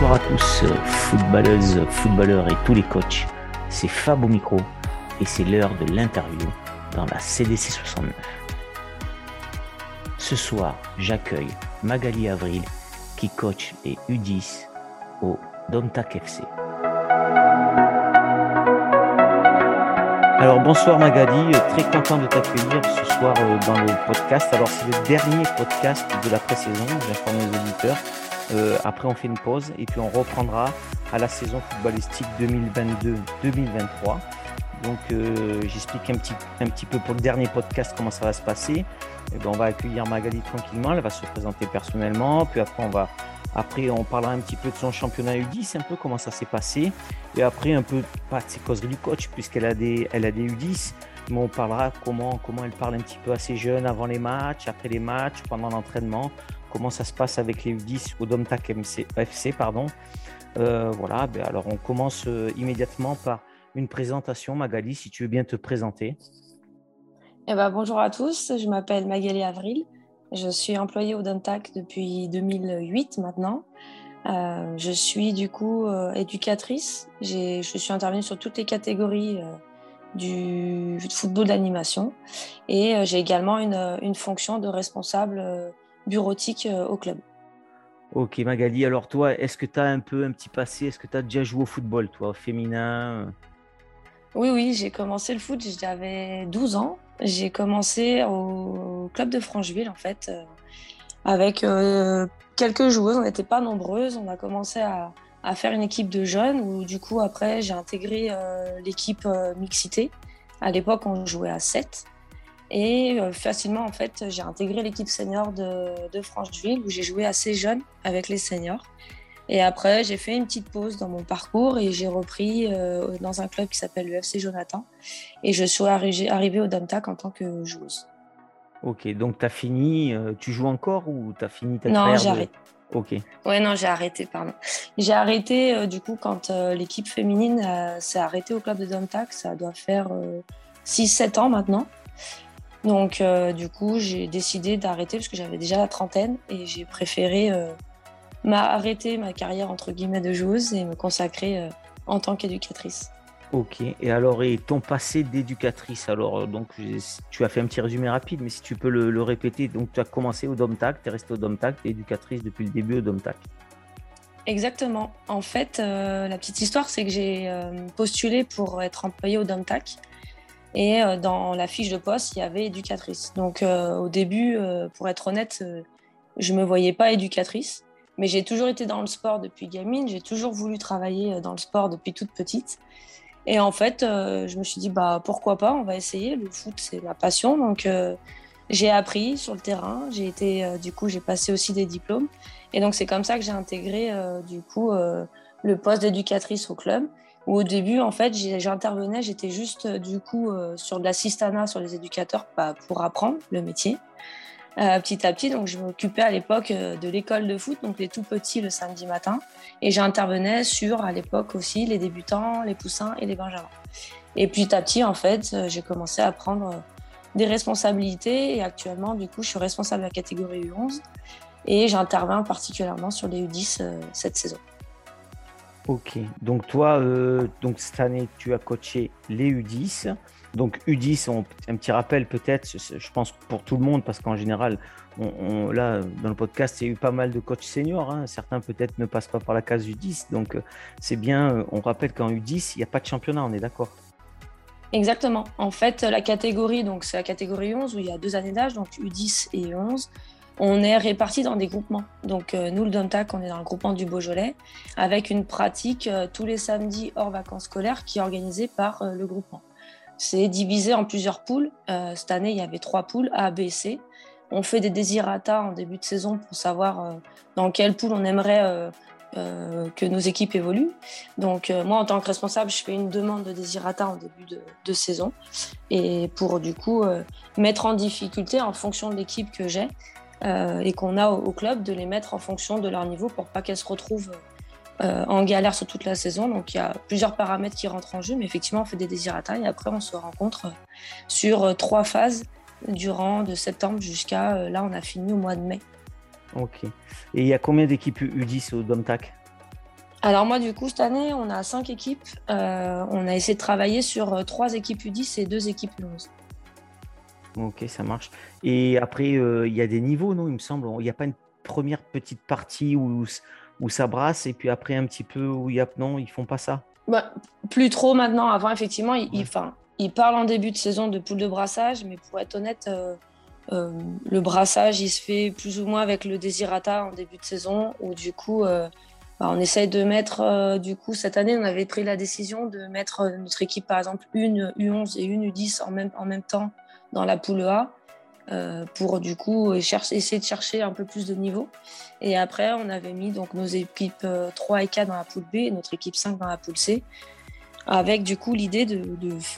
Bonsoir à tous, footballeuses, footballeurs et tous les coachs. C'est Fab au micro et c'est l'heure de l'interview dans la CDC 69. Ce soir, j'accueille Magali Avril qui coach les U10 au Domtac FC. Alors bonsoir Magali, très content de t'accueillir ce soir euh, dans le podcast. Alors c'est le dernier podcast de la pré-saison, j'informe les auditeurs. Euh, après on fait une pause et puis on reprendra à la saison footballistique 2022-2023. Donc euh, j'explique un petit, un petit peu pour le dernier podcast comment ça va se passer. Eh ben, on va accueillir Magali tranquillement, elle va se présenter personnellement, puis après on va après on parlera un petit peu de son championnat U10, un peu comment ça s'est passé, et après un peu pas de ses causeries du coach puisqu'elle a des elle a des U10, mais on parlera comment comment elle parle un petit peu à ses jeunes avant les matchs, après les matchs, pendant l'entraînement, comment ça se passe avec les U10 au Domtac FC pardon. Euh, voilà, ben alors on commence euh, immédiatement par une présentation. Magali, si tu veux bien te présenter. Eh ben, bonjour à tous, je m'appelle Magali Avril. Je suis employée au Domtac depuis 2008 maintenant. Euh, je suis du coup éducatrice. Je suis intervenue sur toutes les catégories du football d'animation et j'ai également une, fonction de responsable bureautique au club. Ok Magali, alors toi, est-ce que tu as un peu un petit passé? Est-ce que tu as déjà joué au football, toi, féminin? Oui, oui, j'ai commencé le foot, j'avais 12 ans. J'ai commencé au club de Francheville, en fait, euh, avec euh, quelques joueuses. On n'était pas nombreuses. On a commencé à, faire une équipe de jeunes, où du coup, après, j'ai intégré euh, l'équipe mixité. À l'époque, on jouait à 7. Et facilement, en fait, j'ai intégré l'équipe senior de, de Francheville, où j'ai joué assez jeune avec les seniors. Et après, j'ai fait une petite pause dans mon parcours et j'ai repris euh, dans un club qui s'appelle le FC Jonathan. Et je suis arrivée au Domtac en tant que joueuse. Ok, donc tu as fini, euh, tu joues encore ou tu as fini ta Non, j'ai arrêté. Ok. Ouais, non, j'ai arrêté, pardon. J'ai arrêté euh, du coup quand l'équipe féminine s'est arrêtée au club de Domtac. Ça doit faire 6-7 ans maintenant. Donc, du coup, j'ai décidé d'arrêter parce que j'avais déjà la trentaine et j'ai préféré m'a arrêté ma carrière entre guillemets de joueuse et me consacrer euh, en tant qu'éducatrice. Ok, et alors, et ton passé d'éducatrice Alors, euh, donc, tu as fait un petit résumé rapide, mais si tu peux le, répéter, donc tu as commencé au DOMTAC, tu es restée au DOMTAC, tu es éducatrice depuis le début au DOMTAC. Exactement. En fait, euh, la petite histoire, c'est que j'ai postulé pour être employée au DOMTAC. Et dans la fiche de poste, il y avait éducatrice. Donc, au début, pour être honnête, je ne me voyais pas éducatrice. Mais j'ai toujours été dans le sport depuis gamine, j'ai toujours voulu travailler euh, dans le sport depuis toute petite. Et en fait, euh, je me suis dit, bah, pourquoi pas, on va essayer. Le foot, c'est ma passion. Donc, euh, j'ai appris sur le terrain. J'ai été, du coup, j'ai passé aussi des diplômes. Et donc, c'est comme ça que j'ai intégré, du coup, le poste d'éducatrice au club. Où au début, en fait, j'intervenais, j'étais juste, du coup, sur de l'assistanat sur les éducateurs bah, pour apprendre le métier. Euh, petit à petit. Donc, je m'occupais à l'époque euh, de l'école de foot, donc les tout petits le samedi matin. Et j'intervenais sur, à l'époque aussi, les débutants, les poussins et les benjamins. Et petit à petit, en fait, euh, j'ai commencé à prendre des responsabilités. Et actuellement, du coup, je suis responsable de la catégorie U11. Et j'interviens particulièrement sur les U10 cette saison. Ok, donc toi, donc cette année, tu as coaché les U10. Donc U10, un petit rappel peut-être, je pense pour tout le monde, parce qu'en général, on, là, dans le podcast, il y a eu pas mal de coachs seniors. Hein. Certains peut-être ne passent pas par la case U10. Donc euh, c'est bien, euh, on rappelle qu'en U10, il n'y a pas de championnat, on est d'accord? Exactement. En fait, la catégorie, donc c'est la catégorie 11 où il y a deux années d'âge, donc U10 et U11. On est répartis dans des groupements. Donc euh, nous, le Domtac, on est dans le groupement du Beaujolais, avec une pratique tous les samedis hors vacances scolaires qui est organisée par le groupement. C'est divisé en plusieurs poules. Euh, cette année, il y avait trois poules, A, B, C. On fait des désirata en début de saison pour savoir euh, dans quelle poule on aimerait euh, que nos équipes évoluent. Donc moi, en tant que responsable, je fais une demande de désirata en début de, saison et pour du coup mettre en difficulté en fonction de l'équipe que j'ai et qu'on a au, club, de les mettre en fonction de leur niveau pour pas qu'elles se retrouvent euh, en galère sur toute la saison. Donc il y a plusieurs paramètres qui rentrent en jeu, mais effectivement on fait des désirata et après on se rencontre euh, sur euh, trois phases durant de septembre jusqu'à là on a fini au mois de mai. Ok. Et il y a combien d'équipes U10 au Domtac? Alors moi, du coup, cette année, on a cinq équipes. Euh, on a essayé de travailler sur euh, trois équipes U10 et deux équipes U11. Ok, ça marche. Et après, euh, il y a des niveaux, non Il me semble. Il n'y a pas une première petite partie où, où ça brasse et puis après un petit peu où il y a... Non, ils font pas ça? Bah, Plus trop maintenant. Avant, effectivement, ils, ils, parlent en début de saison de poule de brassage, mais pour être honnête, le brassage, il se fait plus ou moins avec le désirata en début de saison, où du coup bah, on essaye de mettre, euh, du coup, cette année, on avait pris la décision de mettre euh, notre équipe, par exemple, une U11 et une U10 en même, en même temps dans la poule A, euh, pour du coup essayer de chercher un peu plus de niveau. Et après, on avait mis donc nos équipes 3 et 4 dans la poule B et notre équipe 5 dans la poule C, avec du coup l'idée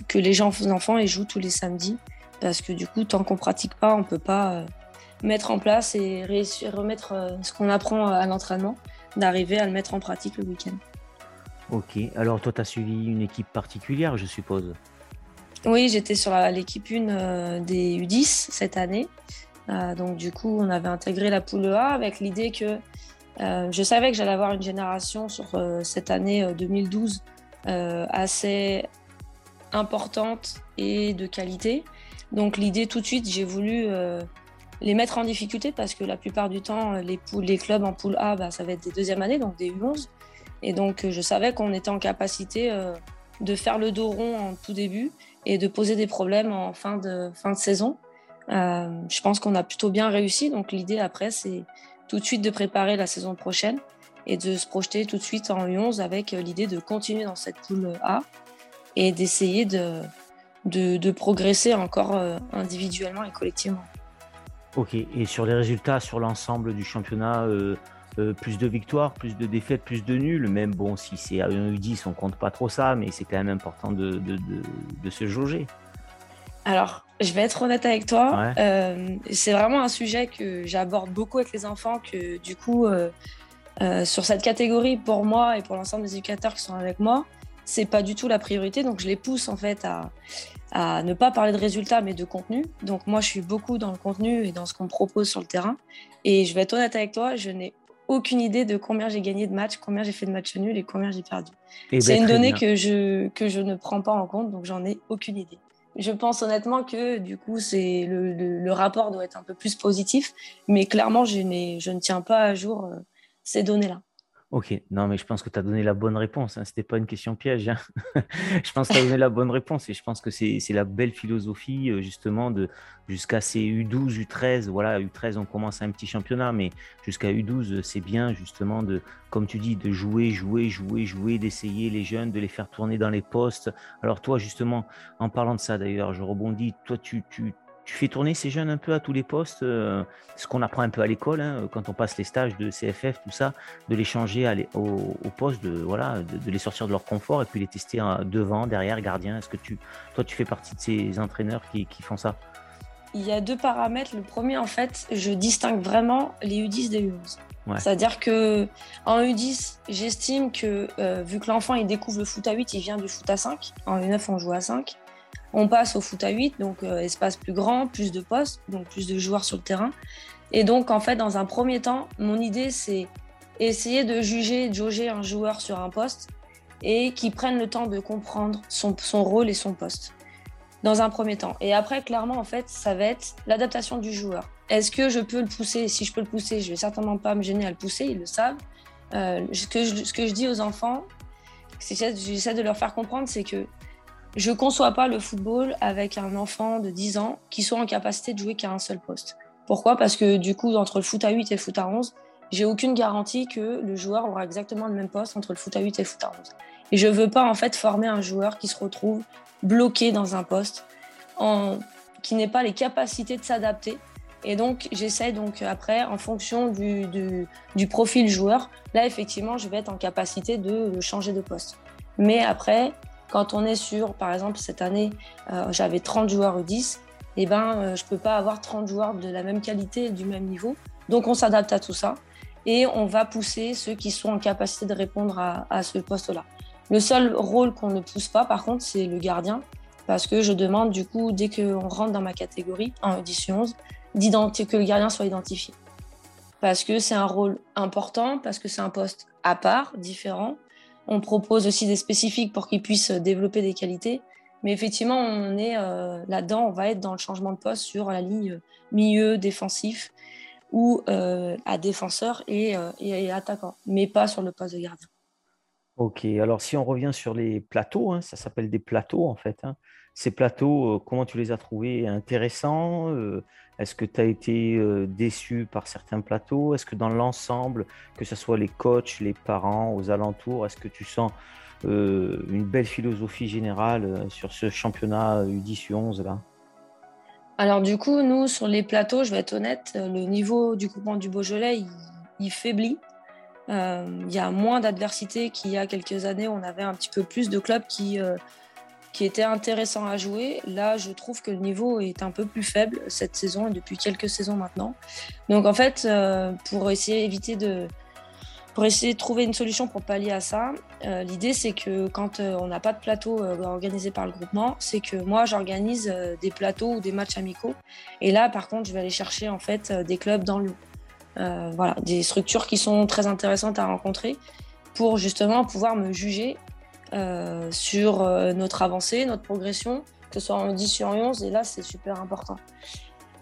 que les gens, enfants les jouent tous les samedis, parce que du coup, tant qu'on pratique pas, on peut pas mettre en place et remettre ce qu'on apprend à l'entraînement d'arriver à le mettre en pratique le week-end. Ok, alors toi, tu as suivi une équipe particulière, je suppose? Oui, j'étais sur l'équipe 1 euh, des U10 cette année. Euh, donc du coup, on avait intégré la poule A avec l'idée que euh, je savais que j'allais avoir une génération sur cette année 2012 assez importante et de qualité. Donc l'idée tout de suite, j'ai voulu les mettre en difficulté parce que la plupart du temps, les, clubs en poule A, bah, ça va être des deuxièmes années, donc des U11. Et donc, je savais qu'on était en capacité de faire le dos rond en tout début et de poser des problèmes en fin de, fin de saison. Euh, je pense qu'on a plutôt bien réussi. Donc, l'idée après, c'est tout de suite de préparer la saison prochaine et de se projeter tout de suite en U11 avec l'idée de continuer dans cette poule A et d'essayer de, de, progresser encore euh, individuellement et collectivement. Ok, et sur les résultats sur l'ensemble du championnat, euh, euh, plus de victoires, plus de défaites, plus de nuls. Même bon, si c'est à 1 U10, on compte pas trop ça, mais c'est quand même important de, de, se jauger. Alors, je vais être honnête avec toi. Euh, c'est vraiment un sujet que j'aborde beaucoup avec les enfants, que du coup, sur cette catégorie, pour moi et pour l'ensemble des éducateurs qui sont avec moi, c'est pas du tout la priorité. Donc, je les pousse en fait à, à ne pas parler de résultats, mais de contenu. Donc moi, je suis beaucoup dans le contenu et dans ce qu'on me propose sur le terrain. Et je vais être honnête avec toi, je n'ai aucune idée de combien j'ai gagné de matchs, combien j'ai fait de matchs nuls et combien j'ai perdu. Eh ben, c'est une donnée que je, que je ne prends pas en compte, donc j'en ai aucune idée. Je pense honnêtement que du coup, c'est le, le, rapport doit être un peu plus positif, mais clairement, je, je ne tiens pas à jour euh, ces données-là. Ok, non, mais je pense que tu as donné la bonne réponse. Hein. Ce n'était pas une question piège. Hein. je pense que tu as donné la bonne réponse et je pense que c'est la belle philosophie, euh, justement, de jusqu'à ces U12, U13. Voilà, U13, on commence un petit championnat, mais jusqu'à U12, c'est bien, justement, de, comme tu dis, de jouer, jouer, jouer, jouer, d'essayer les jeunes, de les faire tourner dans les postes. Alors, toi, justement, en parlant de ça, d'ailleurs, je rebondis. Toi, tu, tu, tu fais tourner ces jeunes un peu à tous les postes, euh, ce qu'on apprend un peu à l'école, hein, quand on passe les stages de CFF, tout ça, de les changer au, au, poste, de, voilà, de, les sortir de leur confort et puis les tester devant, derrière, gardien. Est-ce que tu, toi, tu fais partie de ces entraîneurs qui, font ça? Il y a deux paramètres. Le premier, en fait, je distingue vraiment les U10 des U11. C'est-à-dire que en U10, j'estime que euh, vu que l'enfant il découvre le foot à 8, il vient du foot à 5. En U9, on joue à 5 on passe au foot à 8, donc euh, espace plus grand, plus de postes, donc plus de joueurs sur le terrain. Et donc, en fait, dans un premier temps, mon idée, c'est essayer de juger, de jauger un joueur sur un poste et qu'il prenne le temps de comprendre son, rôle et son poste dans un premier temps. Et après, clairement, en fait, ça va être l'adaptation du joueur. Est-ce que je peux le pousser? Si je peux le pousser, je vais certainement pas me gêner à le pousser, ils le savent. Euh, ce, que je, ce, que je, dis aux enfants, j'essaie de leur faire comprendre, c'est que je ne conçois pas le football avec un enfant de 10 ans qui soit en capacité de jouer qu'à un seul poste. Pourquoi? Parce que du coup, entre le foot à 8 et le foot à 11, j'ai aucune garantie que le joueur aura exactement le même poste entre le foot à 8 et le foot à 11. Et je ne veux pas en fait former un joueur qui se retrouve bloqué dans un poste, qui n'ait pas les capacités de s'adapter. Et donc, j'essaie donc après, en fonction du, du, profil joueur, là effectivement, je vais être en capacité de changer de poste. Mais après, quand on est sur, par exemple, cette année, euh, j'avais 30 joueurs U10, et eh ben, euh, je ne peux pas avoir 30 joueurs de la même qualité et du même niveau. Donc, on s'adapte à tout ça et on va pousser ceux qui sont en capacité de répondre à, ce poste-là. Le seul rôle qu'on ne pousse pas, par contre, c'est le gardien, parce que je demande, du coup, dès qu'on rentre dans ma catégorie, en U10 11, que le gardien soit identifié. parce que c'est un rôle important, parce que c'est un poste à part, différent. On propose aussi des spécifiques pour qu'ils puissent développer des qualités. Mais effectivement, on est euh, là-dedans, on va être dans le changement de poste sur la ligne milieu défensif ou euh, à défenseur et, et, attaquant, mais pas sur le poste de gardien. Ok, alors si on revient sur les plateaux, hein, ça s'appelle des plateaux en fait. Hein. Ces plateaux, comment tu les as trouvés? Intéressants est-ce que tu as été euh, déçu par certains plateaux? Est-ce que dans l'ensemble, que ce soit les coachs, les parents, aux alentours, est-ce que tu sens euh, une belle philosophie générale euh, sur ce championnat U10, U11 là? Alors du coup, nous, sur les plateaux, je vais être honnête, le niveau du groupement du Beaujolais, il, faiblit. il y a moins d'adversité qu'il y a quelques années. On avait un petit peu plus de clubs qui qui était intéressant à jouer. Là, je trouve que le niveau est un peu plus faible cette saison et depuis quelques saisons maintenant. Donc en fait, euh, pour essayer d'éviter de pour essayer de trouver une solution pour pallier à ça, euh, l'idée c'est que quand euh, on n'a pas de plateau organisé par le groupement, c'est que moi j'organise des plateaux ou des matchs amicaux. Et là, par contre, je vais aller chercher en fait des clubs dans le voilà, des structures qui sont très intéressantes à rencontrer pour justement pouvoir me juger euh, sur euh, notre avancée, notre progression, que ce soit en 10 sur 11, et là, c'est super important.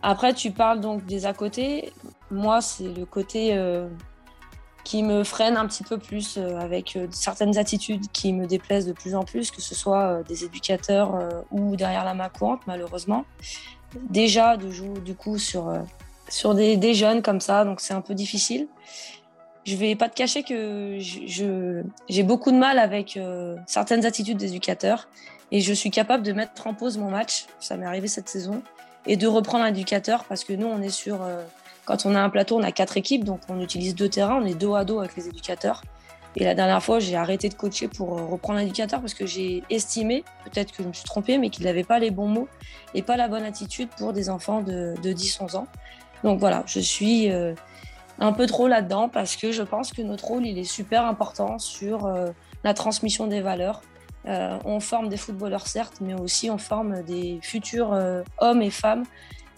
Après, tu parles donc des à côté. Moi, c'est le côté euh, qui me freine un petit peu plus avec certaines attitudes qui me déplaisent de plus en plus, que ce soit des éducateurs ou derrière la main courante, malheureusement. Déjà, de jouer du coup sur, sur des, des jeunes comme ça, donc c'est un peu difficile je vais pas te cacher que j'ai beaucoup de mal avec euh, certaines attitudes d'éducateurs et je suis capable de mettre en pause mon match, ça m'est arrivé cette saison, et de reprendre un éducateur parce que nous, on est sur. Euh, quand on a un plateau, on a quatre équipes, donc on utilise deux terrains, on est dos à dos avec les éducateurs. Et la dernière fois, j'ai arrêté de coacher pour euh, reprendre un éducateur parce que j'ai estimé, peut-être que je me suis trompée, mais qu'il n'avait pas les bons mots et pas la bonne attitude pour des enfants de, 10-11 ans. Donc voilà, je suis un peu trop là-dedans parce que je pense que notre rôle, il est super important sur euh, la transmission des valeurs. Euh, on forme des footballeurs, certes, mais aussi on forme des futurs euh, hommes et femmes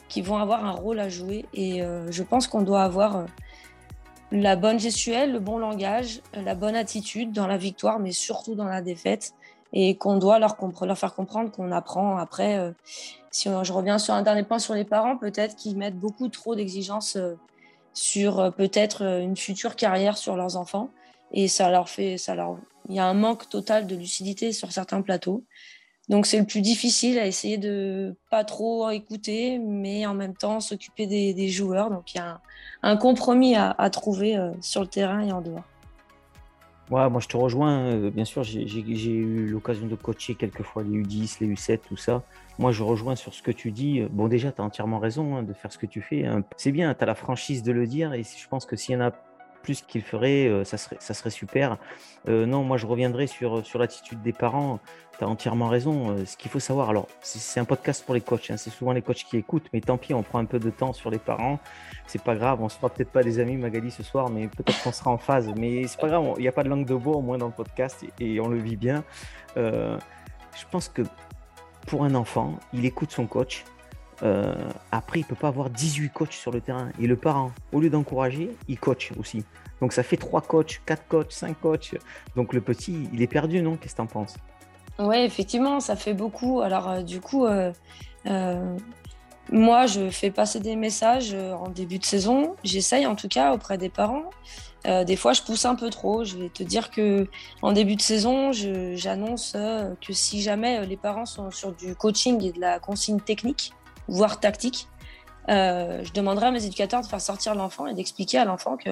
qui vont avoir un rôle à jouer. Et je pense qu'on doit avoir la bonne gestuelle, le bon langage, la bonne attitude dans la victoire, mais surtout dans la défaite. Et qu'on doit leur, leur, faire comprendre qu'on apprend après. si je reviens sur un dernier point sur les parents, peut-être qu'ils mettent beaucoup trop d'exigences sur euh, peut-être euh, une future carrière sur leurs enfants. Et ça leur fait, ça leur, il y a un manque total de lucidité sur certains plateaux. Donc c'est le plus difficile à essayer de pas trop écouter, mais en même temps s'occuper des, joueurs. Donc il y a un, compromis à, trouver euh, sur le terrain et en dehors. Ouais, moi je te rejoins. Bien sûr, j'ai eu l'occasion de coacher quelquefois les U10, les U7, tout ça. Moi, je rejoins sur ce que tu dis. Bon, déjà, tu as entièrement raison hein, de faire ce que tu fais. Hein. C'est bien, tu as la franchise de le dire. Et je pense que s'il y en a plus qu'il ferait, euh, ça, serait, super. Euh, non, moi, je reviendrai sur, sur l'attitude des parents. Tu as entièrement raison. Euh, ce qu'il faut savoir, alors, c'est un podcast pour les coachs. Hein. c'est souvent les coachs qui écoutent. Mais tant pis, on prend un peu de temps sur les parents. C'est pas grave. On se fera peut-être pas des amis, Magali, ce soir, mais peut-être qu'on sera en phase. Mais c'est pas grave. Il n'y a pas de langue de bois, au moins, dans le podcast. Et on le vit bien. je pense que pour un enfant, il écoute son coach. Euh, après, il peut pas avoir 18 coachs sur le terrain. Et le parent, au lieu d'encourager, il coach aussi. Donc ça fait 3 coachs, 4 coachs, 5 coachs. Donc le petit, il est perdu, non? Qu'est-ce que tu en penses? Oui, effectivement, ça fait beaucoup. Alors euh, du coup, euh, moi, je fais passer des messages en début de saison. J'essaye en tout cas auprès des parents. Euh, des fois, je pousse un peu trop. Je vais te dire que en début de saison, j'annonce euh, que si jamais euh, les parents sont sur du coaching et de la consigne technique, voire tactique, je demanderai à mes éducateurs de faire sortir l'enfant et d'expliquer à l'enfant que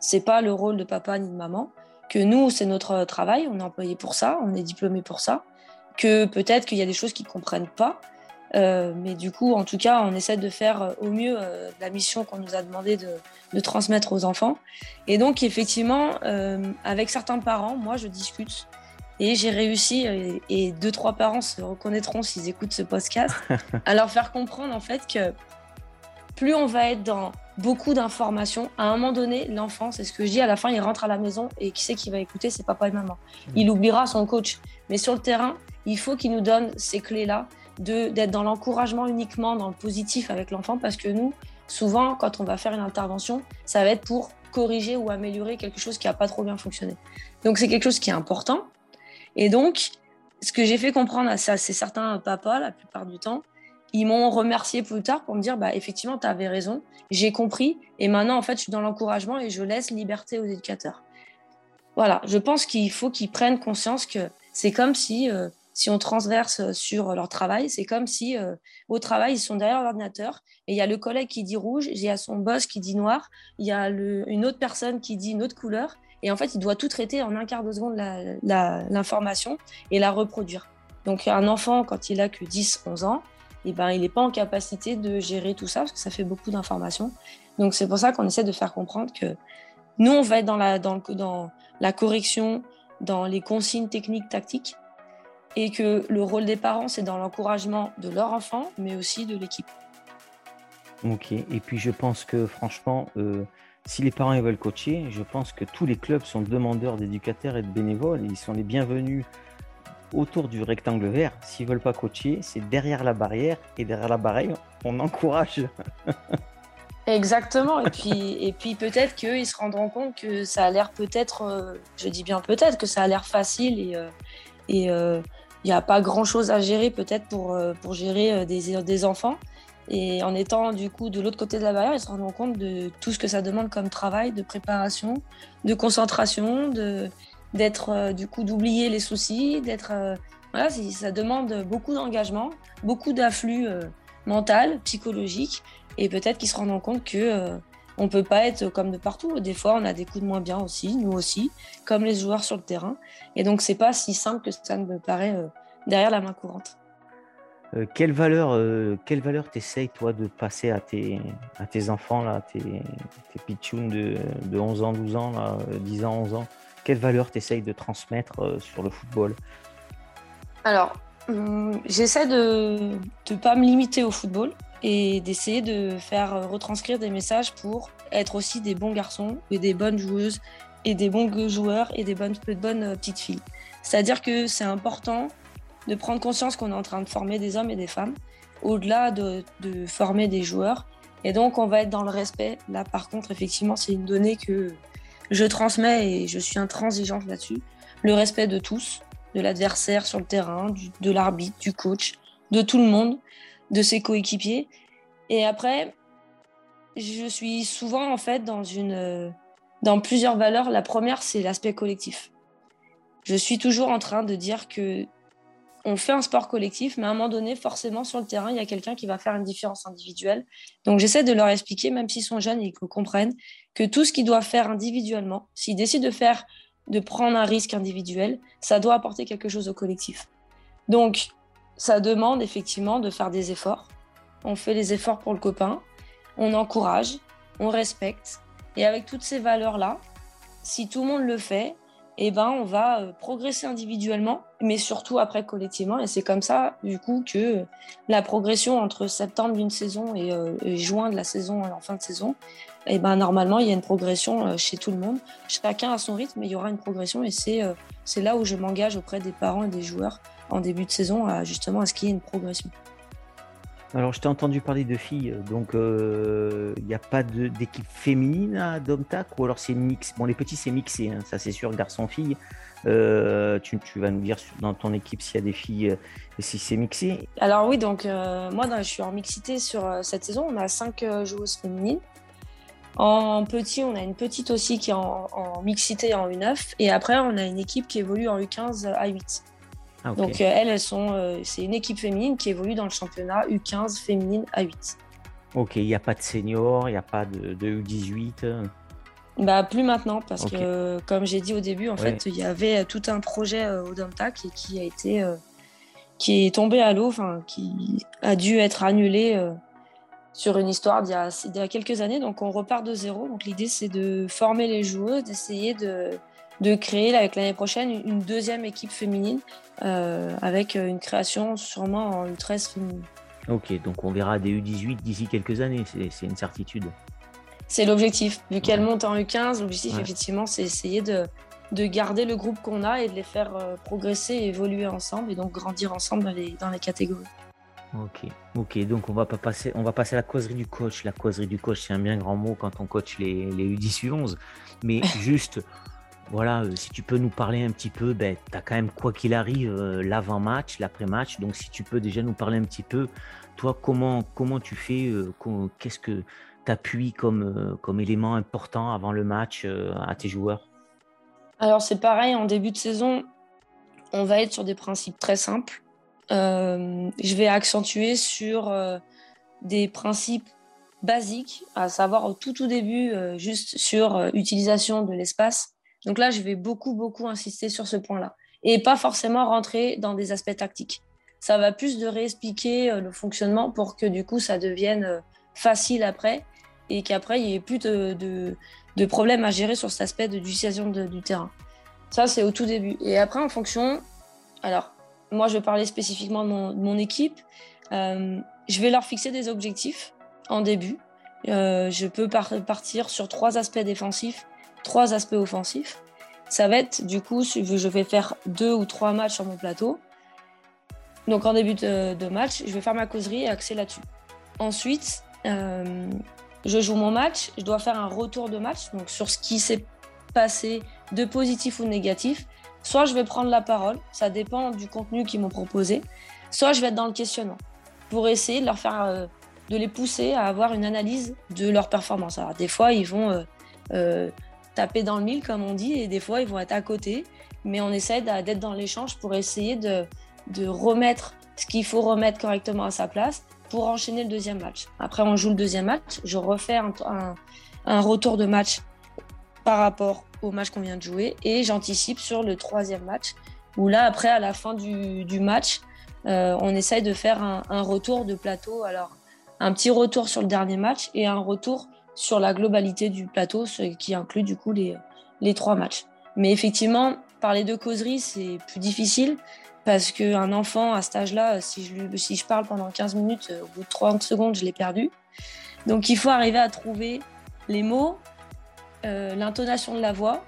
c'est pas le rôle de papa ni de maman, que nous, c'est notre travail, on est employé pour ça, on est diplômé pour ça, que peut-être qu'il y a des choses qu'ils comprennent pas, euh, mais du coup, en tout cas, on essaie de faire euh, au mieux euh, la mission qu'on nous a demandé de, transmettre aux enfants. Et donc, effectivement, avec certains parents, moi, je discute. Et j'ai réussi, et, deux, trois parents se reconnaîtront s'ils écoutent ce podcast, à leur faire comprendre en fait que plus on va être dans beaucoup d'informations, à un moment donné, l'enfant, c'est ce que je dis, à la fin, il rentre à la maison et qui c'est qui va écouter? C'est papa et maman. Mmh. Il oubliera son coach. Mais sur le terrain, il faut qu'il nous donne ces clés-là d'être dans l'encouragement uniquement, dans le positif avec l'enfant, parce que nous, souvent, quand on va faire une intervention, ça va être pour corriger ou améliorer quelque chose qui n'a pas trop bien fonctionné. Donc, c'est quelque chose qui est important. Et donc, ce que j'ai fait comprendre à ça, c'est certains papas, la plupart du temps, ils m'ont remercié plus tard pour me dire, bah, effectivement, tu avais raison, j'ai compris, et maintenant, en fait, je suis dans l'encouragement et je laisse liberté aux éducateurs. Voilà, je pense qu'il faut qu'ils prennent conscience que c'est comme si, euh, si on transverse sur leur travail, c'est comme si euh, au travail, ils sont derrière l'ordinateur et il y a le collègue qui dit rouge, il y a son boss qui dit noir, il y a une autre personne qui dit une autre couleur, et en fait, il doit tout traiter en un quart de seconde l'information et la reproduire. Donc, un enfant, quand il a que 10, 11 ans, eh ben, il n'est pas en capacité de gérer tout ça parce que ça fait beaucoup d'informations. Donc, c'est pour ça qu'on essaie de faire comprendre que nous, on va être dans la correction, dans les consignes techniques, tactiques, et que le rôle des parents, c'est dans l'encouragement de leur enfant, mais aussi de l'équipe. Ok, et puis je pense que franchement, euh, si les parents veulent coacher, je pense que tous les clubs sont demandeurs d'éducateurs et de bénévoles. ils sont les bienvenus autour du rectangle vert. S'ils veulent pas coacher, c'est derrière la barrière. Et derrière la barrière, on encourage. Exactement. Et puis, et puis peut-être qu'ils se rendront compte que ça a l'air peut-être, euh, je dis bien peut-être, que ça a l'air facile et, euh, et euh, il n'y a pas grand-chose à gérer peut-être pour, pour gérer des, des enfants. Et en étant du coup de l'autre côté de la barrière, ils se rendront compte de tout ce que ça demande comme travail, de préparation, de concentration, de d'être euh, du coup d'oublier les soucis, d'être euh, voilà, ça demande beaucoup d'engagement, beaucoup d'afflux euh, mental, psychologique, et peut-être qu'ils se rendront compte que on peut pas être comme de partout. Des fois, on a des coups de moins bien aussi, nous aussi, comme les joueurs sur le terrain. Et donc, c'est pas si simple que ça ne me paraît derrière la main courante. Euh, quelle valeur euh, quelle valeur t'essayes toi de passer à tes, à tes enfants là, tes, tes pitchouns de, de 11 ans, 12 ans, là, 10 ans, 11 ans? Quelle valeur t'essayes de transmettre euh, sur le football? Alors, hum, j'essaie de ne pas me limiter au football et d'essayer de faire retranscrire des messages pour être aussi des bons garçons et des bonnes joueuses et des bons joueurs et des bonnes, de bonnes petites filles. C'est-à-dire que c'est important de prendre conscience qu'on est en train de former des hommes et des femmes, au-delà de, former des joueurs. Et donc, on va être dans le respect. Là, par contre, effectivement, c'est une donnée que je transmets et je suis intransigeante là-dessus. Le respect de tous, de l'adversaire sur le terrain, de l'arbitre, du coach, de tout le monde, de ses coéquipiers. Et après, je suis souvent en fait dans une dans plusieurs valeurs. La première, c'est l'aspect collectif. Je suis toujours en train de dire que on fait un sport collectif, mais à un moment donné, forcément, sur le terrain, il y a quelqu'un qui va faire une différence individuelle. Donc, j'essaie de leur expliquer, même s'ils sont jeunes et qu'ils comprennent, que tout ce qu'ils doivent faire individuellement, s'ils décident de faire, de prendre un risque individuel, ça doit apporter quelque chose au collectif. Donc, ça demande effectivement de faire des efforts. On fait les efforts pour le copain, on encourage, on respecte. Et avec toutes ces valeurs-là, si tout le monde le fait, eh ben, on va euh, progresser individuellement, mais surtout après collectivement. Et c'est comme ça, du coup, que la progression entre septembre d'une saison et, euh, juin de la saison en fin de saison, eh ben, normalement, il y a une progression euh, chez tout le monde. Chacun a son rythme, mais il y aura une progression. Et c'est c'est là où je m'engage auprès des parents et des joueurs en début de saison, à, justement, à ce qu'il y ait une progression. Alors, je t'ai entendu parler de filles, donc il euh, n'y a pas d'équipe féminine à Domtac ou alors c'est mix Bon, les petits, c'est mixé, hein, ça c'est sûr, garçon-fille. Euh, tu, vas nous dire dans ton équipe s'il y a des filles et euh, si c'est mixé. Alors, oui, donc moi, je suis en mixité sur cette saison. On a cinq joueuses féminines. En petit, on a une petite aussi qui est en, en mixité en U9. Et après, on a une équipe qui évolue en U15 à 8. Ah, Donc euh, elles, elles sont, euh, c'est une équipe féminine qui évolue dans le championnat U15 féminine A8. Ok, il n'y a pas de senior, il n'y a pas de, U18 bah, plus maintenant, parce que comme j'ai dit au début, en fait, il y avait tout un projet euh, au Domtac qui a été, qui est tombé à l'eau, enfin, qui a dû être annulé sur une histoire d'il y, a quelques années. Donc on repart de zéro. Donc l'idée c'est de former les joueuses, d'essayer de, de créer avec l'année prochaine une deuxième équipe féminine euh, avec une création sûrement en U13 féminine. Ok, donc on verra des U18 d'ici quelques années, c'est une certitude. C'est l'objectif. Vu qu'elle monte en U15, l'objectif effectivement c'est essayer de, de garder le groupe qu'on a et de les faire euh, progresser et évoluer ensemble et donc grandir ensemble dans les, dans les catégories. Ok, ok. Donc on va pas passer, on va passer à la causerie du coach. La causerie du coach, c'est un bien grand mot quand on coach les, les U10 U11. Mais juste, voilà, euh, si tu peux nous parler un petit peu, ben, tu as quand même, quoi qu'il arrive, euh, l'avant-match, l'après-match. Donc si tu peux déjà nous parler un petit peu, toi, comment, comment tu fais, euh, qu'est-ce que tu appuies comme, comme élément important avant le match à tes joueurs? Alors c'est pareil, en début de saison, on va être sur des principes très simples. je vais accentuer sur des principes basiques, à savoir au tout tout début, juste sur utilisation de l'espace donc là, je vais beaucoup, beaucoup insister sur ce point-là. Et pas forcément rentrer dans des aspects tactiques. Ça va plus de réexpliquer euh, le fonctionnement pour que du coup, ça devienne euh, facile après et qu'après, il n'y ait plus de, de, problèmes à gérer sur cet aspect de d'utilisation du terrain. Ça, c'est au tout début. Et après, en fonction, alors, moi, je vais parler spécifiquement de mon, équipe. Euh, je vais leur fixer des objectifs en début. je peux partir sur trois aspects défensifs trois aspects offensifs. Ça va être, du coup, je vais faire deux ou trois matchs sur mon plateau. Donc en début de, match, je vais faire ma causerie et axer là-dessus. Ensuite, euh, je joue mon match, je dois faire un retour de match, donc sur ce qui s'est passé de positif ou de négatif. Soit je vais prendre la parole, ça dépend du contenu qu'ils m'ont proposé, soit je vais être dans le questionnement pour essayer euh, de les pousser à avoir une analyse de leur performance. Alors des fois, ils vont euh, taper dans le mille, comme on dit, et des fois, ils vont être à côté. Mais on essaie d'être dans l'échange pour essayer de, de remettre ce qu'il faut remettre correctement à sa place pour enchaîner le deuxième match. Après, on joue le deuxième match. Je refais un, un, retour de match par rapport au match qu'on vient de jouer et j'anticipe sur le troisième match où là, après, à la fin du, du match, euh, on essaye de faire un, un, retour de plateau. Alors, un petit retour sur le dernier match et un retour sur la globalité du plateau, ce qui inclut du coup les, les trois matchs. Mais effectivement, parler de causerie, c'est plus difficile parce qu'un enfant à cet âge-là, si je, si je parle pendant 15 minutes, au bout de 30 secondes, je l'ai perdu. Donc il faut arriver à trouver les mots, euh, l'intonation de la voix,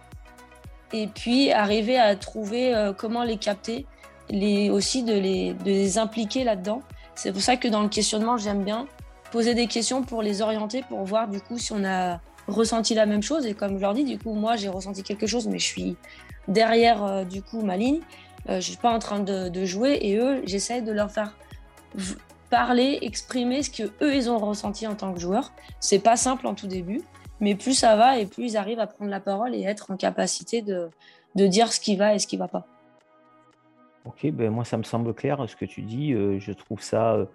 et puis arriver à trouver euh, comment les capter, les, aussi de les, de les impliquer là-dedans. C'est pour ça que dans le questionnement, j'aime bien poser des questions pour les orienter, pour voir du coup si on a ressenti la même chose. Et comme je leur dis, du coup, moi j'ai ressenti quelque chose, mais je suis derrière euh, du coup ma ligne. Euh, je suis pas en train de, jouer et eux, j'essaie de leur faire parler, exprimer ce que eux ils ont ressenti en tant que joueurs. C'est pas simple en tout début, mais plus ça va et plus ils arrivent à prendre la parole et être en capacité de, de dire ce qui va et ce qui va pas. Ok, ben moi ça me semble clair ce que tu dis. Euh, je trouve ça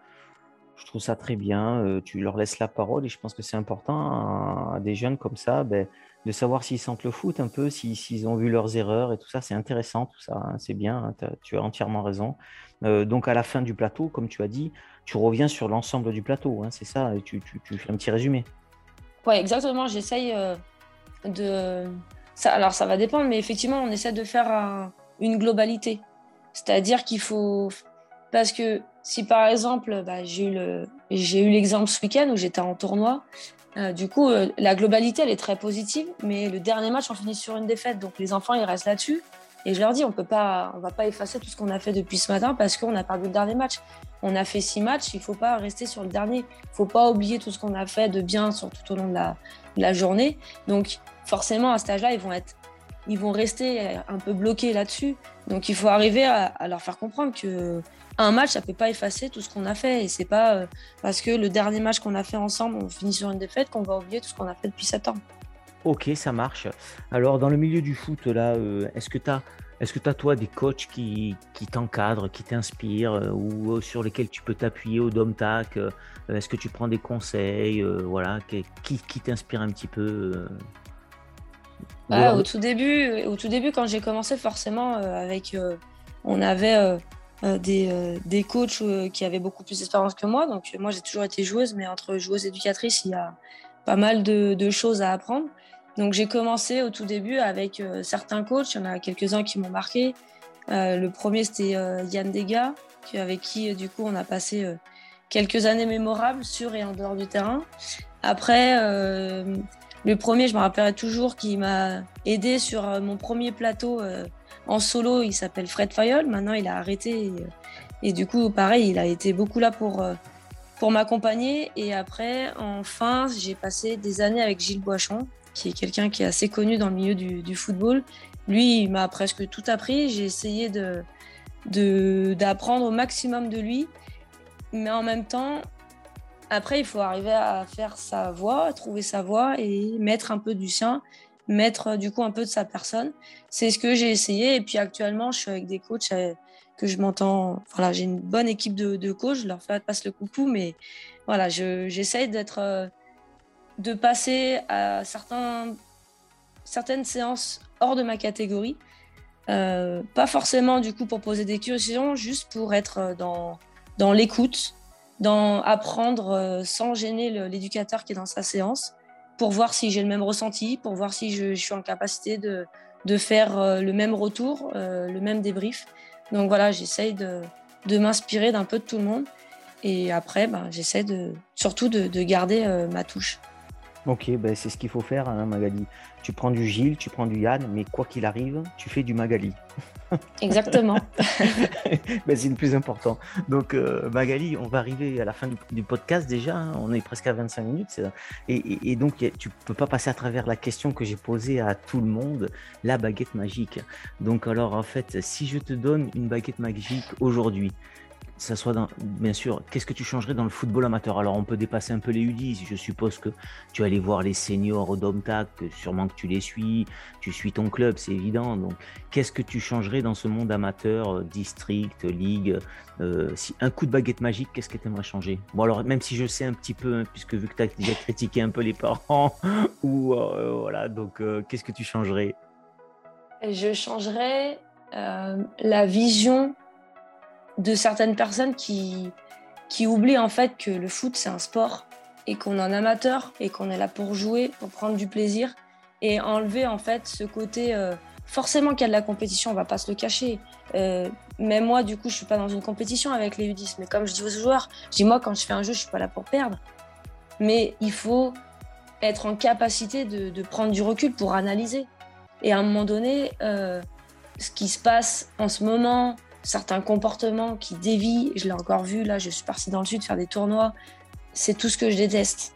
je trouve ça très bien. Euh, tu leur laisses la parole et je pense que c'est important à, des jeunes comme ça ben, de savoir s'ils sentent le foot un peu, s'ils ont vu leurs erreurs et tout ça. C'est intéressant tout ça, hein, c'est bien, hein, tu as entièrement raison. Euh, donc à la fin du plateau, comme tu as dit, tu reviens sur l'ensemble du plateau, hein, c'est ça, tu, fais un petit résumé. Oui, exactement, j'essaye euh, de... Ça, alors ça va dépendre, mais effectivement, on essaie de faire une globalité. C'est-à-dire qu'il faut... Parce que si par exemple, bah, j'ai eu l'exemple ce week-end où j'étais en tournoi, euh, du coup, euh, la globalité, elle est très positive, mais le dernier match, on finit sur une défaite. Donc les enfants, ils restent là-dessus. Et je leur dis, on peut pas, on va pas effacer tout ce qu'on a fait depuis ce matin parce qu'on a perdu le dernier match. On a fait six matchs, il faut pas rester sur le dernier. Il faut pas oublier tout ce qu'on a fait de bien sur, tout au long de la, journée. Donc forcément, à cet âge-là, ils vont être, ils vont rester un peu bloqués là-dessus. Donc il faut arriver à leur faire comprendre que un match, ça peut pas effacer tout ce qu'on a fait. Et c'est pas euh, parce que le dernier match qu'on a fait ensemble, on finit sur une défaite, qu'on va oublier tout ce qu'on a fait depuis septembre. Ok, ça marche. Alors, dans le milieu du foot, là, euh, est-ce que tu as. Est-ce que tu as, toi, des coachs qui, t'encadrent, qui t'inspirent, euh, ou sur lesquels tu peux t'appuyer au DOMTAC Est-ce que tu prends des conseils voilà, Qui, qui t'inspire un petit peu ah, au, tout début, au tout début, quand j'ai commencé, forcément, avec, on avait euh, des, euh, des, coachs euh, qui avaient beaucoup plus d'expérience que moi. Donc moi j'ai toujours été joueuse, mais entre joueuse et éducatrice, il y a pas mal de, de choses à apprendre. Donc j'ai commencé au tout début avec certains coachs, il y en a quelques-uns qui m'ont marqué. le premier c'était Yann Degas, avec qui du coup on a passé quelques années mémorables sur et en dehors du terrain. Après, le premier, je me rappellerai toujours, qui m'a aidé sur mon premier plateau en solo, il s'appelle Fred Fayol. Maintenant, il a arrêté. Et du coup, pareil, il a été beaucoup là pour, m'accompagner. Et après, enfin, j'ai passé des années avec Gilles Boichon, qui est quelqu'un qui est assez connu dans le milieu du, football. Lui, il m'a presque tout appris. J'ai essayé d'apprendre au maximum de lui. Mais en même temps, après, il faut arriver à faire sa voix, trouver sa voix et mettre un peu du sien, mettre du coup un peu de sa personne. C'est ce que j'ai essayé. Et puis actuellement, je suis avec des coachs euh, que je m'entends. Voilà, j'ai une bonne équipe de, coachs. Je leur fais passe le coucou, mais voilà, j'essaye d'être euh, de passer à certains, certaines séances hors de ma catégorie. Euh, pas forcément du coup pour poser des questions, juste pour être euh, dans, dans l'écoute, dans apprendre euh, sans gêner l'éducateur qui est dans sa séance, pour voir si j'ai le même ressenti, pour voir si je, suis en capacité de, de faire le même retour, le même débrief. Donc voilà, j'essaye de, de m'inspirer d'un peu de tout le monde. Et après, ben, j'essaie de, surtout de garder ma touche. Ok, ben c'est ce qu'il faut faire, hein, Magali. Tu prends du Gilles, tu prends du Yann, mais quoi qu'il arrive, tu fais du Magali. Exactement. ben, c'est le plus important. Donc, euh, Magali, on va arriver à la fin du, podcast déjà. Hein. on est presque à 25 minutes. Et, donc, tu peux pas passer à travers la question que j'ai posée à tout le monde la baguette magique. Donc, alors, en fait, si je te donne une baguette magique aujourd'hui, ça soit bien sûr, qu'est-ce que tu changerais dans le football amateur? Alors, on peut dépasser un peu les U10. Je suppose que tu allais voir les seniors au Domtac, sûrement que tu les suis, tu suis ton club, c'est évident. Donc, qu'est-ce que tu changerais dans ce monde amateur, euh, district, ligue euh, si Un coup de baguette magique, qu'est-ce que tu aimerais changer? Bon, alors, même si je sais un petit peu, hein, puisque vu que tu as déjà critiqué un peu les parents, ou euh, voilà, donc, qu'est-ce que tu changerais? Je changerais la vision de certaines personnes qui, qui oublient en fait que le foot c'est un sport et qu'on est un amateur et qu'on est là pour jouer, pour prendre du plaisir et enlever en fait ce côté euh, forcément qu'il y a de la compétition, on va pas se le cacher. Euh, même moi du coup je suis pas dans une compétition avec les U10, mais comme je dis aux joueurs, je dis moi quand je fais un jeu je suis pas là pour perdre, mais il faut être en capacité de, prendre du recul pour analyser. Et à un moment donné, euh, ce qui se passe en ce moment, certains comportements qui dévient. Je l'ai encore vu, là, je suis partie dans le sud faire des tournois. C'est tout ce que je déteste.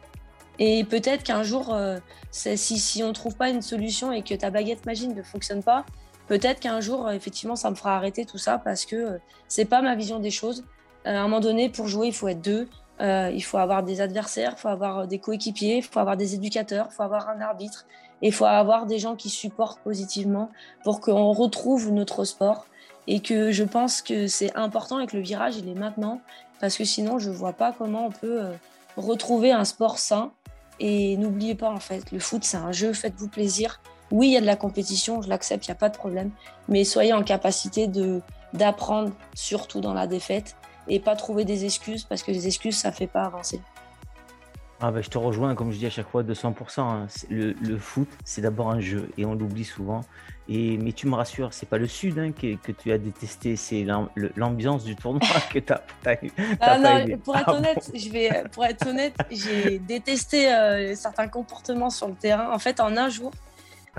Et peut-être qu'un jour, euh, si, on ne trouve pas une solution et que ta baguette magique ne fonctionne pas, peut-être qu'un jour, effectivement, ça me fera arrêter tout ça parce que euh, c'est pas ma vision des choses. Euh, à un moment donné, pour jouer, il faut être deux. il faut avoir des adversaires, il faut avoir des coéquipiers, il faut avoir des éducateurs, il faut avoir un arbitre, et il faut avoir des gens qui supportent positivement pour qu'on retrouve notre sport et que je pense que c'est important et que le virage, il est maintenant, parce que sinon, je vois pas comment on peut euh, retrouver un sport sain. Et n'oubliez pas, en fait, le foot, c'est un jeu, faites-vous plaisir. Oui, il y a de la compétition, je l'accepte, il n'y a pas de problème, mais soyez en capacité de d'apprendre, surtout dans la défaite, et pas trouver des excuses, parce que les excuses, ça fait pas avancer. Ah bah, je te rejoins, comme je dis à chaque fois, de 100%. Hein. Le, le, foot, c'est d'abord un jeu, et on l'oublie souvent. Et, mais tu me rassures, c'est pas le sud hein, que, que, tu as détesté, c'est l'ambiance du tournoi que tu as, ah non, Pour être, ah honnête, je vais, pour être honnête, j'ai détesté euh, certains comportements sur le terrain. En fait, en un jour,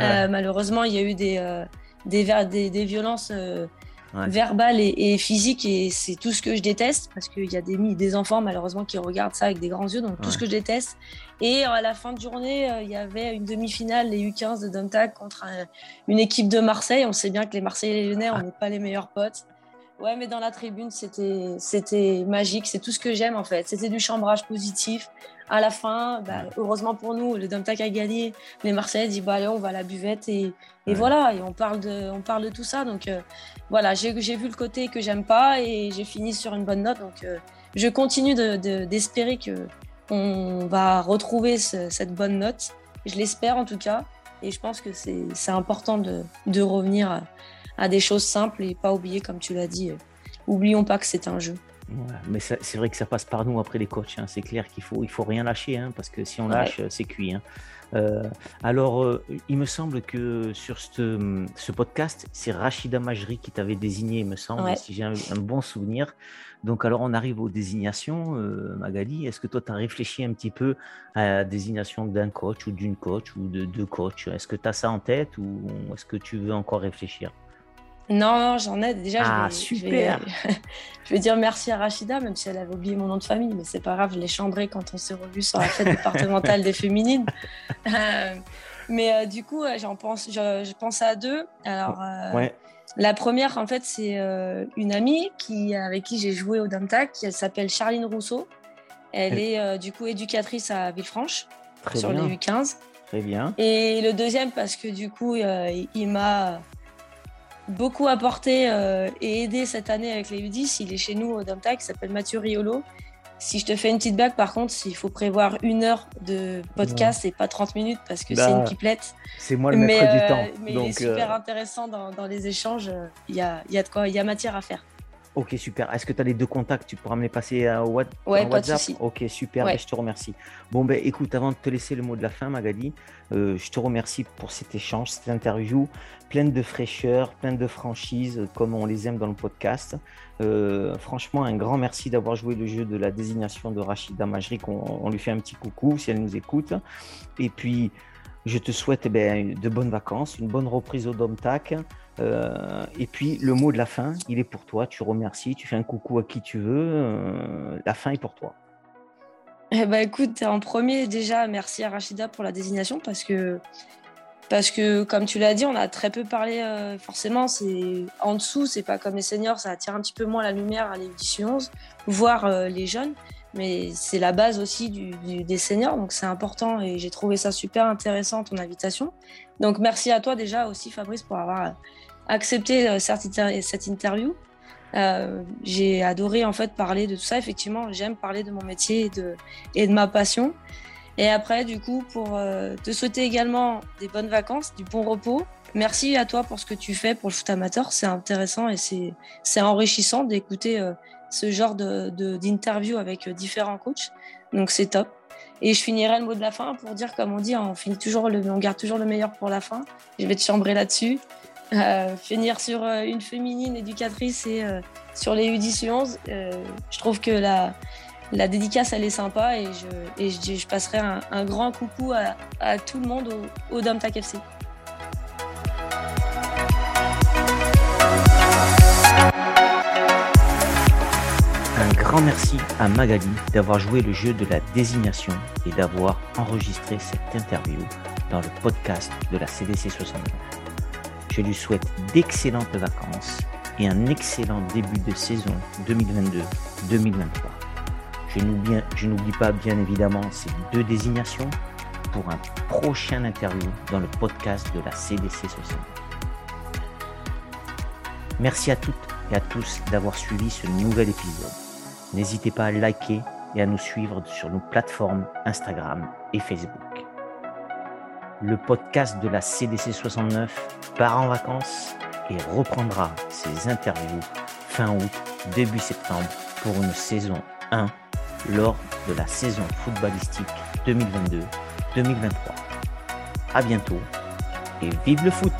euh, malheureusement, il y a eu des, euh, des, des, des, violences verbales et, et, physiques, et c'est tout ce que je déteste, parce qu'il y a des, des enfants, malheureusement, qui regardent ça avec des grands yeux, donc tout ce que je déteste. Et à la fin de journée, euh, il y avait une demi-finale, les U15 de Domtac contre une équipe de Marseille. On sait bien que les Marseillais et les Lyonnais, on n'est pas les meilleurs potes. Ouais, mais dans la tribune, c'était, c'était magique. C'est tout ce que j'aime en fait. C'était du chambrage positif. À la fin, bah, heureusement pour nous, le Domtac a gagné. Les Marseillais disent bah, allez, on va à la buvette et, et voilà. Et on parle de, on parle de tout ça. Donc euh, voilà, j'ai, vu le côté que j'aime pas et j'ai fini sur une bonne note. Donc euh, je continue de, d'espérer que on va retrouver cette bonne note. Je l'espère en tout cas. Et je pense que c'est important de, de revenir à, des choses simples et pas oublier, comme tu l'as dit, euh, oublions pas que c'est un jeu. Mais c'est vrai que ça passe par nous après les coachs. Hein. C'est clair qu'il faut, il faut rien lâcher, hein, parce que si on lâche, c'est cuit. Hein. Euh, alors, euh, il me semble que sur ce, ce podcast, c'est Rachida Majri qui t'avait désigné, il me semble, si j'ai un, bon souvenir. Donc, alors, on arrive aux désignations. Euh, Magali, est-ce que toi, tu as réfléchi un petit peu à la désignation d'un coach ou d'une coach ou de deux coachs? Est-ce que tu as ça en tête ou est-ce que tu veux encore réfléchir? Non, j'en ai déjà. Ah, super. Je vais, dire merci à Rachida, même si elle avait oublié mon nom de famille, mais c'est pas grave, je l'ai chambré quand on s'est revu sur la fête départementale des féminines. Euh, mais euh, du coup, j'en pense, je, pense à deux. Alors, ouais. la première, en fait, c'est une amie qui, avec qui j'ai joué au Damtac, qui s'appelle Charline Rousseau. Elle est du coup éducatrice à Villefranche sur les U15. Très bien. Et le deuxième, parce que du coup, il m'a beaucoup apporté euh, et aidé cette année avec les U10. Il est chez nous au Domtac, il s'appelle Mathieu Riolo. Si je te fais une petite bague, par contre, il faut prévoir une heure de podcast et pas 30 minutes parce que c'est une pipelette. C'est moi le maître du euh, temps. Mais il est super euh, intéressant dans, les échanges. Il y a, y a de quoi, il y a matière à faire. Ok, super. Est-ce que tu as les deux contacts? Tu pourras me les passer à ouais, WhatsApp? Ok, super. Ben, je te remercie. Bon, ben écoute, avant de te laisser le mot de la fin, Magali, euh, je te remercie pour cet échange, cette interview pleine de fraîcheur, pleine de franchise, comme on les aime dans le podcast. Euh, franchement, un grand merci d'avoir joué le jeu de la désignation de Rachida Majrik. On, on, lui fait un petit coucou si elle nous écoute. Et puis, je te souhaite eh ben, de bonnes vacances, une bonne reprise au Domtac. Euh, et puis le mot de la fin, il est pour toi. Tu remercies, tu fais un coucou à qui tu veux. Euh, la fin est pour toi. Eh ben, écoute, en premier, déjà, merci à Rachida pour la désignation parce que, parce que comme tu l'as dit, on a très peu parlé. Euh, forcément, c'est en dessous, c'est pas comme les seniors, ça attire un petit peu moins la lumière à l'édition 11, voire les jeunes. Mais c'est la base aussi des seniors, donc c'est important et j'ai trouvé ça super intéressant ton invitation. Donc merci à toi déjà aussi Fabrice pour avoir accepté euh, cette interview. Euh, j'ai adoré en fait parler de tout ça. Effectivement, j'aime parler de mon métier et de, ma passion. Et après, du coup, pour euh, te souhaiter également des bonnes vacances, du bon repos. Merci à toi pour ce que tu fais pour le foot amateur. C'est intéressant et c'est enrichissant d'écouter ce genre d'interview avec différents coachs. Donc c'est top. Et je finirai le mot de la fin pour dire, comme on dit, on, finit toujours le, on garde toujours le meilleur pour la fin. Je vais te chambrer là-dessus. Euh, finir sur euh, une féminine éducatrice et euh, sur les U10 U11, je trouve que la, la dédicace, elle est sympa et je, je, passerai un, grand coucou à, tout le monde au, au Domtac FC. Un grand merci à Magali d'avoir joué le jeu de la désignation et d'avoir enregistré cette interview dans le podcast de la CDC 69. Je lui souhaite d'excellentes vacances et un excellent début de saison 2022-2023. Je n'oublie pas bien évidemment ces deux désignations pour un prochain interview dans le podcast de la CDC 69. Merci à toutes et à tous d'avoir suivi ce nouvel épisode. N'hésitez pas à liker et à nous suivre sur nos plateformes Instagram et Facebook le podcast de la CDC 69 part en vacances et reprendra ses interviews fin août, début septembre pour une saison 1 lors de la saison footballistique 2022-2023. À bientôt et vive le foot!